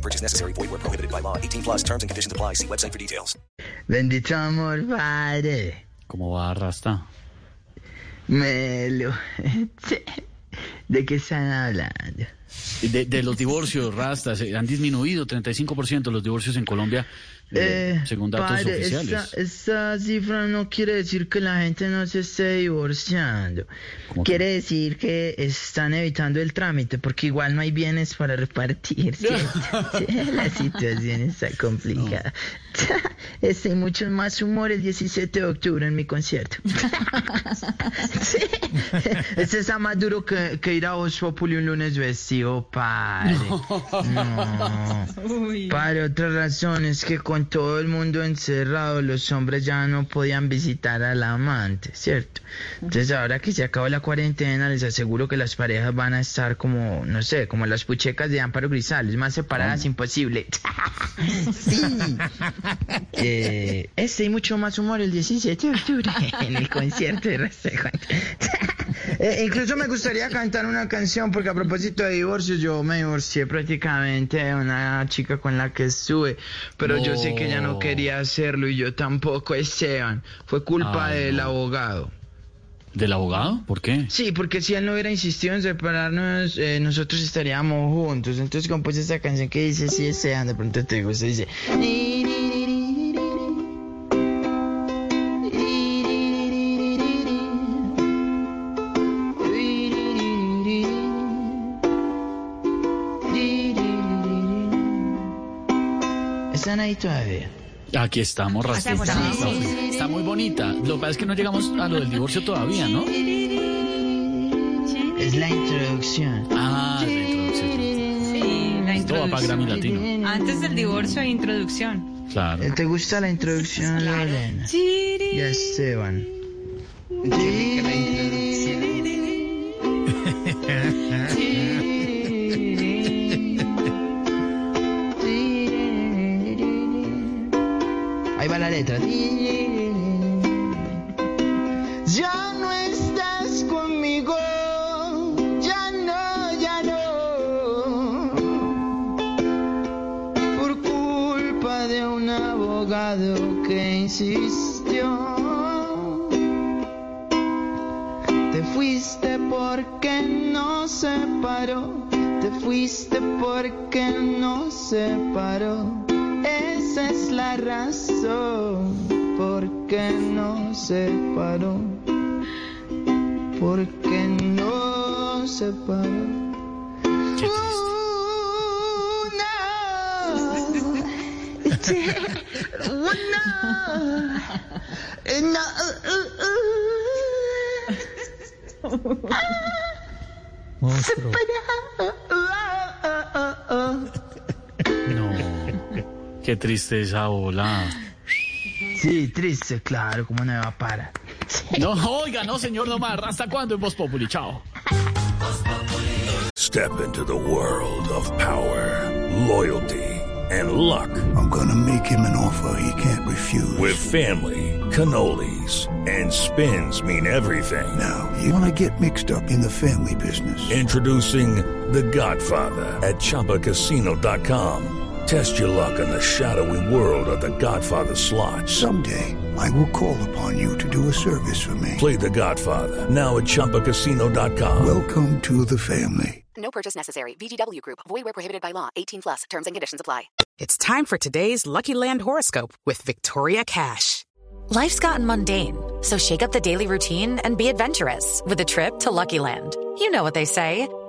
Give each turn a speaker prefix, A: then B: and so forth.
A: No purchase necessary. Void where prohibited by law. 18 plus terms and conditions apply. See website for details.
B: Bendito amor, padre.
C: ¿Cómo va, Rasta?
B: Melo. ¿De qué están hablando?
C: De, de los divorcios, Rasta, se- han disminuido 35% los divorcios en Colombia, eh,
B: Eh,
C: según datos
B: padre,
C: oficiales.
B: Esta, esta cifra no quiere decir que la gente no se esté divorciando. Quiere decir que están evitando el trámite, porque igual no hay bienes para repartir. la situación está complicada. Este y mucho más humor el 17 de octubre en mi concierto. Sí. Este está más duro que, que ir a Voz Populi un lunes vestido, padre. No. Padre, otra razón es que con todo el mundo encerrado, los hombres ya no podían visitar al amante, ¿cierto? Entonces, ahora que se acabó la cuarentena, les aseguro que las parejas van a estar como, no sé, como las puchecas de Amparo Grisales, más separadas, imposible. sí. Eh, este y mucho más humor el 17 de octubre en el concierto de Rastejo. Eh, incluso me gustaría cantar una canción porque a propósito de divorcios yo me divorcié prácticamente de una chica con la que estuve, pero yo sé que ella no quería hacerlo y yo tampoco, Esteban. Fue culpa
C: Ay,
B: del
C: no.
B: abogado.
C: ¿Del abogado? ¿Por qué?
B: Sí, porque si él no hubiera insistido en separarnos, eh, nosotros estaríamos juntos. Entonces compuse esta canción que dice, sí, Esteban, de pronto te gusta, dice... Están ahí todavía.
C: Aquí estamos, Rasta.
B: Está-
C: muy bonita. Lo que pasa es que no llegamos a lo del divorcio todavía, ¿no?
B: Es la introducción.
C: Ah, la introducción.
D: Sí, la
C: Esto va para Grammy Latino.
D: Antes del divorcio introducción.
C: Claro.
B: ¿Te gusta la introducción, Lorena? Y a Esteban. Ahí Ya no estás conmigo. Ya no, ya no. Por culpa de un abogado que insistió. Te fuiste porque no se paró. Te fuiste porque no se paró. Esa es la razón por qué no se paró. Porque no se paró.
C: Qué triste.
B: No. No.
C: No. Qué tristeza, hola.
B: Sí, triste, claro, ¿cómo no me va a parar?
C: No, oiga, no, señor, no más. ¿Hasta cuándo en Voz Populi? Chao.
E: Step into the world of power, loyalty, and luck.
F: I'm gonna make him an offer he can't refuse.
E: With family, cannolis, and spins mean everything.
F: now, you wanna get mixed up in the family business.
E: Introducing The Godfather at ChumbaCasino.com. Test your luck in the shadowy world of The Godfather slot.
F: Someday, I will call upon you to do a service for me.
E: Play The Godfather now at ChumbaCasino.com.
F: Welcome to the family.
G: No purchase necessary. VGW Group. Void where prohibited by law. 18 plus. Terms and conditions apply.
H: It's time for today's Lucky Land horoscope with Victoria Cash.
I: Life's gotten mundane, so shake up the daily routine and be adventurous with a trip to Lucky Land. You know what they say.